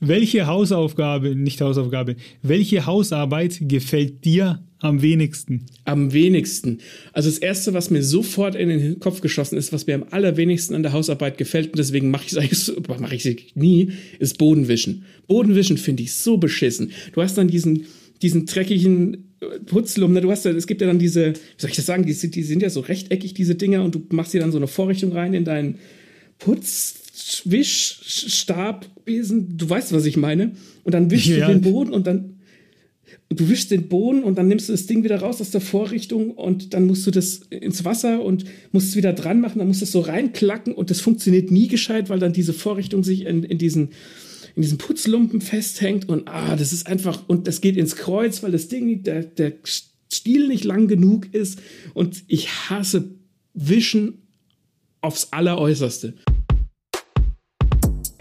welche Hausaufgabe, nicht Hausaufgabe, welche Hausarbeit gefällt dir am wenigsten? Am wenigsten. Also das Erste, was mir sofort in den Kopf geschossen ist, was mir am allerwenigsten an der Hausarbeit gefällt, und deswegen mache ich es eigentlich mache ich sie nie, ist Bodenwischen. Bodenwischen finde ich so beschissen. Du hast dann diesen, diesen dreckigen Putzlum, ne? du hast ja, es gibt ja dann diese, wie soll ich das sagen, die, die sind ja so rechteckig, diese Dinger, und du machst dir dann so eine Vorrichtung rein in deinen Putzwischstabesen, du weißt, was ich meine, und dann wischst ja. du den Boden und dann du wischst den Boden und dann nimmst du das Ding wieder raus aus der Vorrichtung und dann musst du das ins Wasser und musst es wieder dran machen, dann musst du es so reinklacken und das funktioniert nie gescheit, weil dann diese Vorrichtung sich in, in diesen in diesem Putzlumpen festhängt und ah, das ist einfach, und das geht ins Kreuz, weil das Ding, der, der Stiel nicht lang genug ist und ich hasse Wischen aufs Alleräußerste.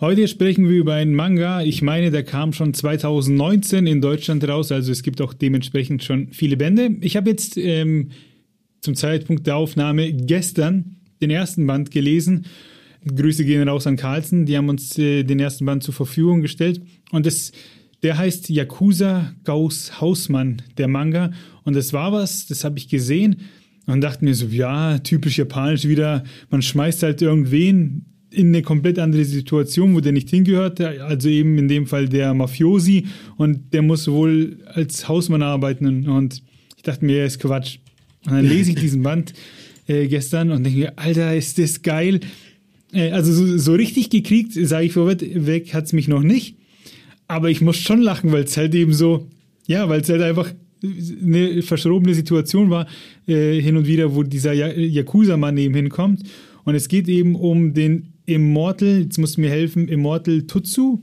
Heute sprechen wir über einen Manga. Ich meine, der kam schon 2019 in Deutschland raus, also es gibt auch dementsprechend schon viele Bände. Ich habe jetzt ähm, zum Zeitpunkt der Aufnahme gestern den ersten Band gelesen. Grüße gehen raus an Carlsen, die haben uns äh, den ersten Band zur Verfügung gestellt. Und das, der heißt Yakuza Gauss Hausmann, der Manga. Und das war was, das habe ich gesehen und dachte mir so, ja, typisch japanisch wieder, man schmeißt halt irgendwen in eine komplett andere Situation, wo der nicht hingehört, also eben in dem Fall der Mafiosi und der muss wohl als Hausmann arbeiten und ich dachte mir, er ist Quatsch. Und dann lese ich diesen Band äh, gestern und denke mir, Alter, ist das geil. Äh, also so, so, richtig gekriegt, sage ich vorweg, hat es mich noch nicht. Aber ich muss schon lachen, weil es halt eben so, ja, weil es halt einfach eine verschrobene Situation war, äh, hin und wieder, wo dieser Yakuza-Mann eben hinkommt. Und es geht eben um den Immortal, jetzt musst du mir helfen, Immortal Tutsu.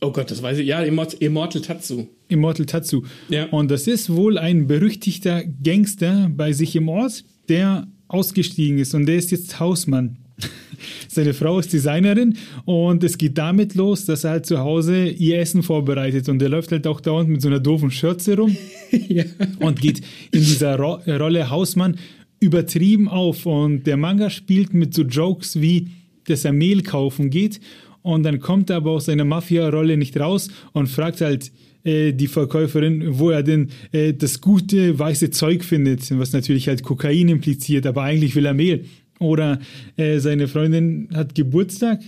Oh Gott, das weiß ich. Ja, Immortal Tatsu. Immortal Tatsu. Ja. Und das ist wohl ein berüchtigter Gangster bei sich im Ort, der ausgestiegen ist und der ist jetzt Hausmann. Seine Frau ist Designerin und es geht damit los, dass er halt zu Hause ihr Essen vorbereitet und der läuft halt auch dauernd mit so einer doofen Schürze rum ja. und geht in dieser Ro Rolle Hausmann übertrieben auf und der Manga spielt mit so Jokes wie dass er Mehl kaufen geht und dann kommt er aber aus seiner Mafia-Rolle nicht raus und fragt halt äh, die Verkäuferin, wo er denn äh, das gute weiße Zeug findet, was natürlich halt Kokain impliziert, aber eigentlich will er Mehl. Oder äh, seine Freundin hat Geburtstag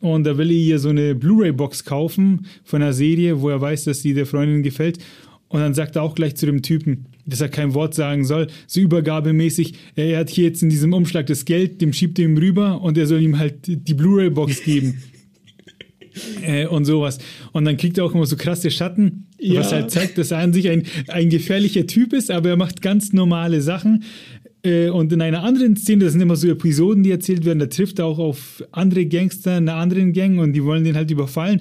und da will er ihr so eine Blu-ray-Box kaufen von einer Serie, wo er weiß, dass sie der Freundin gefällt. Und dann sagt er auch gleich zu dem Typen, dass er kein Wort sagen soll, so übergabemäßig, er hat hier jetzt in diesem Umschlag das Geld, dem schiebt er ihm rüber und er soll ihm halt die Blu-ray-Box geben. äh, und sowas. Und dann kriegt er auch immer so krasse Schatten, ja. was halt zeigt, dass er an sich ein, ein gefährlicher Typ ist, aber er macht ganz normale Sachen. Äh, und in einer anderen Szene, das sind immer so Episoden, die erzählt werden, da trifft er auch auf andere Gangster einer anderen Gang und die wollen den halt überfallen.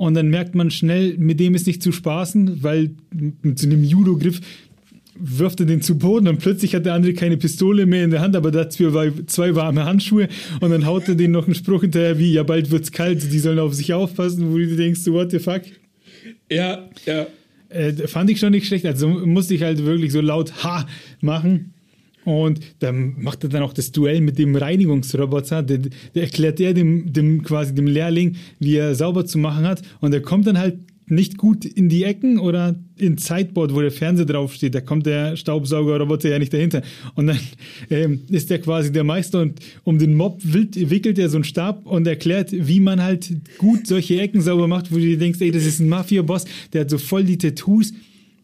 Und dann merkt man schnell, mit dem ist nicht zu spaßen, weil mit so einem Judo-Griff wirft er den zu Boden und plötzlich hat der andere keine Pistole mehr in der Hand, aber dazu war zwei warme Handschuhe und dann haut er den noch einen Spruch hinterher wie, ja, bald wird's kalt, die sollen auf sich aufpassen, wo du denkst, what the fuck? Ja, ja. Äh, fand ich schon nicht schlecht, also musste ich halt wirklich so laut Ha machen. Und dann macht er dann auch das Duell mit dem Reinigungsroboter. Der, der erklärt er dem, dem quasi dem Lehrling, wie er sauber zu machen hat. Und er kommt dann halt nicht gut in die Ecken oder in Sideboard, wo der Fernseher draufsteht. Da kommt der Staubsaugerroboter ja nicht dahinter. Und dann ähm, ist der quasi der Meister und um den Mob wickelt er so einen Stab und erklärt, wie man halt gut solche Ecken sauber macht, wo du dir denkst, ey, das ist ein Mafia-Boss, der hat so voll die Tattoos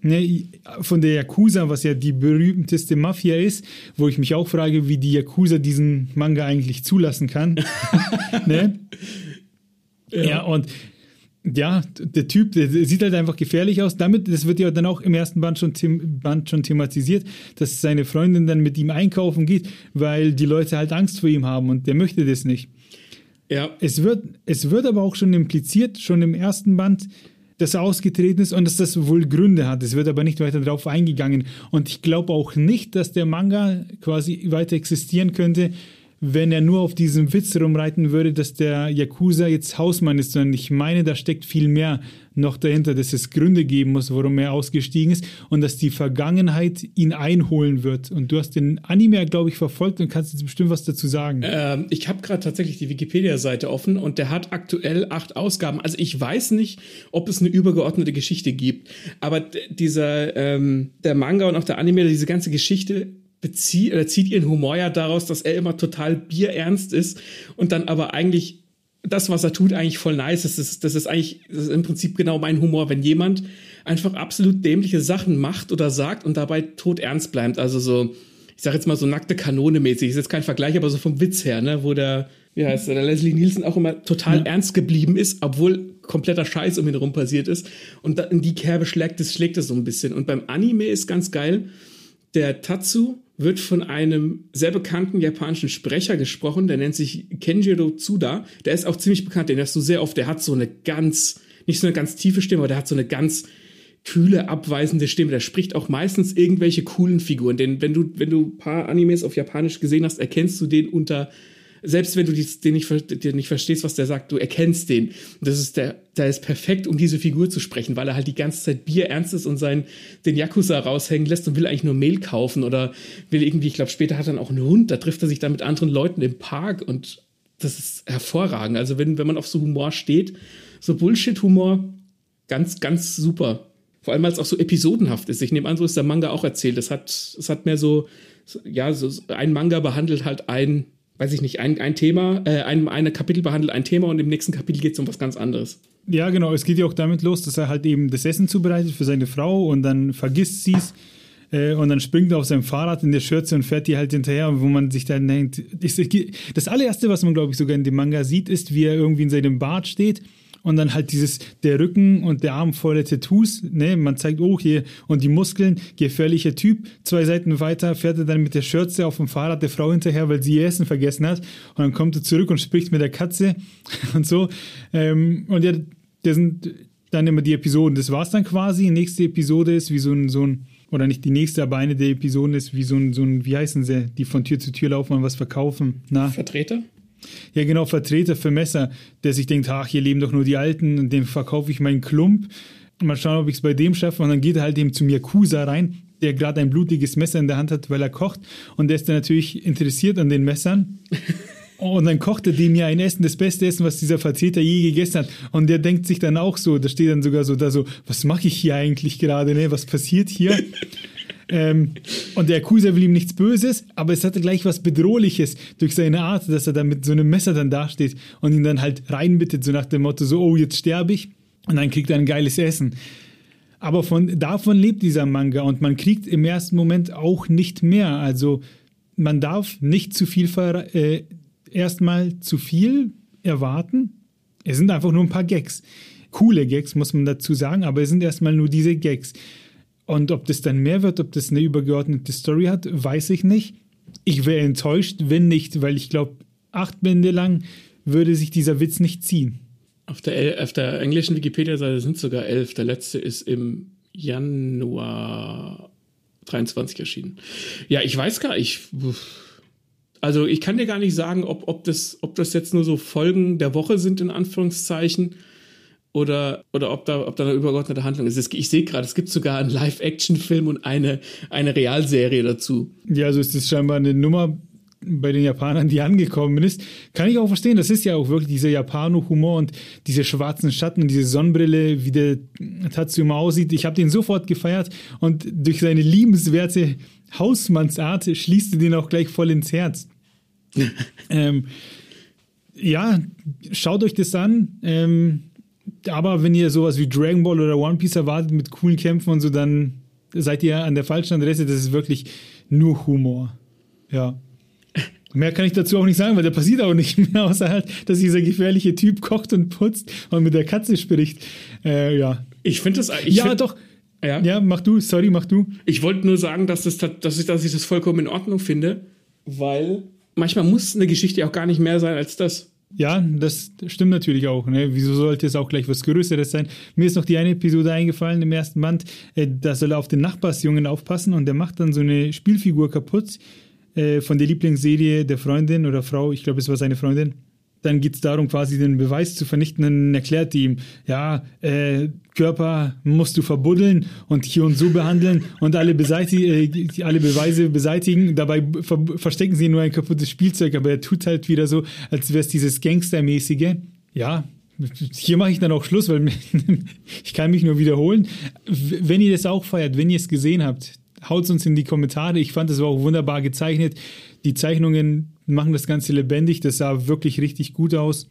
ne, von der Yakuza, was ja die berühmteste Mafia ist, wo ich mich auch frage, wie die Yakuza diesen Manga eigentlich zulassen kann. ne? ja. ja, und ja, der Typ, der sieht halt einfach gefährlich aus. Damit, das wird ja dann auch im ersten Band schon, Band schon thematisiert, dass seine Freundin dann mit ihm einkaufen geht, weil die Leute halt Angst vor ihm haben und der möchte das nicht. Ja. Es wird, es wird aber auch schon impliziert, schon im ersten Band, dass er ausgetreten ist und dass das wohl Gründe hat. Es wird aber nicht weiter darauf eingegangen. Und ich glaube auch nicht, dass der Manga quasi weiter existieren könnte, wenn er nur auf diesem Witz rumreiten würde, dass der Yakuza jetzt Hausmann ist, sondern ich meine, da steckt viel mehr noch dahinter, dass es Gründe geben muss, warum er ausgestiegen ist und dass die Vergangenheit ihn einholen wird. Und du hast den Anime, glaube ich, verfolgt und kannst jetzt bestimmt was dazu sagen. Ähm, ich habe gerade tatsächlich die Wikipedia-Seite offen und der hat aktuell acht Ausgaben. Also ich weiß nicht, ob es eine übergeordnete Geschichte gibt, aber dieser ähm, der Manga und auch der Anime, diese ganze Geschichte bezieht oder zieht ihren Humor ja daraus, dass er immer total bierernst ist und dann aber eigentlich das, was er tut, eigentlich voll nice ist. Das ist, das ist eigentlich das ist im Prinzip genau mein Humor, wenn jemand einfach absolut dämliche Sachen macht oder sagt und dabei tot ernst bleibt. Also so, ich sag jetzt mal so nackte Kanone mäßig. Ist jetzt kein Vergleich, aber so vom Witz her, ne, wo der, wie heißt der, der Leslie Nielsen auch immer total ja. ernst geblieben ist, obwohl kompletter Scheiß um ihn herum passiert ist. Und in die Kerbe schlägt es, schlägt es so ein bisschen. Und beim Anime ist ganz geil, der Tatsu wird von einem sehr bekannten japanischen Sprecher gesprochen, der nennt sich Kenjiro Tsuda. Der ist auch ziemlich bekannt, den hast du sehr oft. Der hat so eine ganz, nicht so eine ganz tiefe Stimme, aber der hat so eine ganz kühle, abweisende Stimme. Der spricht auch meistens irgendwelche coolen Figuren. Denn wenn du, wenn du ein paar Animes auf Japanisch gesehen hast, erkennst du den unter selbst wenn du den nicht, den nicht verstehst, was der sagt, du erkennst den. das ist der, der ist perfekt, um diese Figur zu sprechen, weil er halt die ganze Zeit Bier ernst ist und seinen, den Yakuza raushängen lässt und will eigentlich nur Mehl kaufen oder will irgendwie, ich glaube, später hat er dann auch einen Hund, da trifft er sich dann mit anderen Leuten im Park und das ist hervorragend. Also wenn, wenn man auf so Humor steht, so Bullshit-Humor, ganz, ganz super. Vor allem, weil es auch so episodenhaft ist. Ich nehme an, so ist der Manga auch erzählt. Es hat, es hat mehr so, ja, so ein Manga behandelt halt ein weiß ich nicht, ein, ein Thema, äh, ein, eine Kapitel behandelt ein Thema und im nächsten Kapitel geht es um was ganz anderes. Ja, genau. Es geht ja auch damit los, dass er halt eben das Essen zubereitet für seine Frau und dann vergisst sie es. Äh, und dann springt er auf seinem Fahrrad in der Schürze und fährt die halt hinterher, wo man sich dann denkt, das allererste, was man, glaube ich, sogar in dem Manga sieht, ist, wie er irgendwie in seinem Bad steht und dann halt dieses, der Rücken und der Arm voller Tattoos, ne, man zeigt, oh, hier, und die Muskeln, gefährlicher Typ, zwei Seiten weiter fährt er dann mit der Schürze auf dem Fahrrad der Frau hinterher, weil sie ihr Essen vergessen hat. Und dann kommt er zurück und spricht mit der Katze und so, ähm, und ja, das sind dann immer die Episoden, das war's dann quasi, die nächste Episode ist wie so ein, so ein, oder nicht die nächste, aber eine der Episoden ist wie so ein, so ein, wie heißen sie, die von Tür zu Tür laufen und was verkaufen, na? Vertreter? Ja, genau, Vertreter für Messer, der sich denkt, ach, hier leben doch nur die Alten, und dem verkaufe ich meinen Klump. Mal schauen, ob ich es bei dem schaffe. Und dann geht er halt eben zum Yakuza rein, der gerade ein blutiges Messer in der Hand hat, weil er kocht. Und der ist dann natürlich interessiert an den Messern. Und dann kocht er dem ja ein Essen, das beste Essen, was dieser Vertreter je gegessen hat. Und der denkt sich dann auch so, da steht dann sogar so da so, was mache ich hier eigentlich gerade, ne? Was passiert hier? Ähm, und der Yakuza will ihm nichts Böses, aber es hatte gleich was Bedrohliches durch seine Art, dass er dann mit so einem Messer dann dasteht und ihn dann halt reinbittet, so nach dem Motto, so, oh, jetzt sterbe ich. Und dann kriegt er ein geiles Essen. Aber von, davon lebt dieser Manga und man kriegt im ersten Moment auch nicht mehr. Also man darf nicht zu viel, äh, erstmal zu viel erwarten. Es sind einfach nur ein paar Gags. Coole Gags, muss man dazu sagen, aber es sind erstmal nur diese Gags. Und ob das dann mehr wird, ob das eine übergeordnete Story hat, weiß ich nicht. Ich wäre enttäuscht, wenn nicht, weil ich glaube, acht Bände lang würde sich dieser Witz nicht ziehen. Auf der, auf der englischen Wikipedia-Seite sind sogar elf. Der letzte ist im Januar 23 erschienen. Ja, ich weiß gar nicht. Also ich kann dir gar nicht sagen, ob, ob, das, ob das jetzt nur so Folgen der Woche sind, in Anführungszeichen, oder, oder ob, da, ob da eine übergeordnete Handlung ist. Ich sehe gerade, es gibt sogar einen Live-Action-Film und eine, eine Realserie dazu. Ja, also ist das scheinbar eine Nummer bei den Japanern, die angekommen ist. Kann ich auch verstehen, das ist ja auch wirklich dieser Japano-Humor und diese schwarzen Schatten und diese Sonnenbrille, wie der Tatsuma aussieht. Ich habe den sofort gefeiert und durch seine liebenswerte Hausmannsart schließt er den auch gleich voll ins Herz. ähm, ja, schaut euch das an. Ähm, aber wenn ihr sowas wie Dragon Ball oder One Piece erwartet mit coolen Kämpfen und so, dann seid ihr an der falschen Adresse. Das ist wirklich nur Humor. Ja. Mehr kann ich dazu auch nicht sagen, weil da passiert auch nicht mehr, außer halt, dass dieser gefährliche Typ kocht und putzt und mit der Katze spricht. Äh, ja. Ich finde das. Ich ja, find, doch. Ja. ja, mach du, sorry, mach du. Ich wollte nur sagen, dass, das, dass, ich, dass ich das vollkommen in Ordnung finde, weil manchmal muss eine Geschichte auch gar nicht mehr sein als das. Ja, das stimmt natürlich auch. Ne? Wieso sollte es auch gleich was Größeres sein? Mir ist noch die eine Episode eingefallen im ersten Band. Äh, da soll er auf den Nachbarsjungen aufpassen und der macht dann so eine Spielfigur kaputt äh, von der Lieblingsserie der Freundin oder Frau. Ich glaube, es war seine Freundin dann geht es darum, quasi den Beweis zu vernichten. Dann erklärt die ihm, ja, äh, Körper musst du verbuddeln und hier und so behandeln und alle, äh, alle Beweise beseitigen. Dabei ver verstecken sie nur ein kaputtes Spielzeug, aber er tut halt wieder so, als wäre es dieses Gangstermäßige. Ja, hier mache ich dann auch Schluss, weil ich kann mich nur wiederholen. Wenn ihr das auch feiert, wenn ihr es gesehen habt, haut uns in die Kommentare. Ich fand, das war auch wunderbar gezeichnet. Die Zeichnungen machen das Ganze lebendig. Das sah wirklich richtig gut aus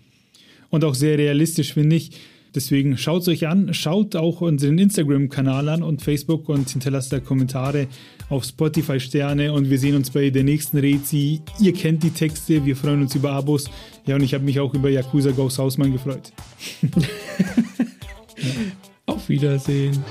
und auch sehr realistisch, finde ich. Deswegen schaut es euch an, schaut auch unseren Instagram-Kanal an und Facebook und hinterlasst da Kommentare auf Spotify Sterne und wir sehen uns bei der nächsten Rezi. Ihr kennt die Texte, wir freuen uns über Abos. Ja, und ich habe mich auch über Yakuza Ghost Hausmann gefreut. Auf Wiedersehen.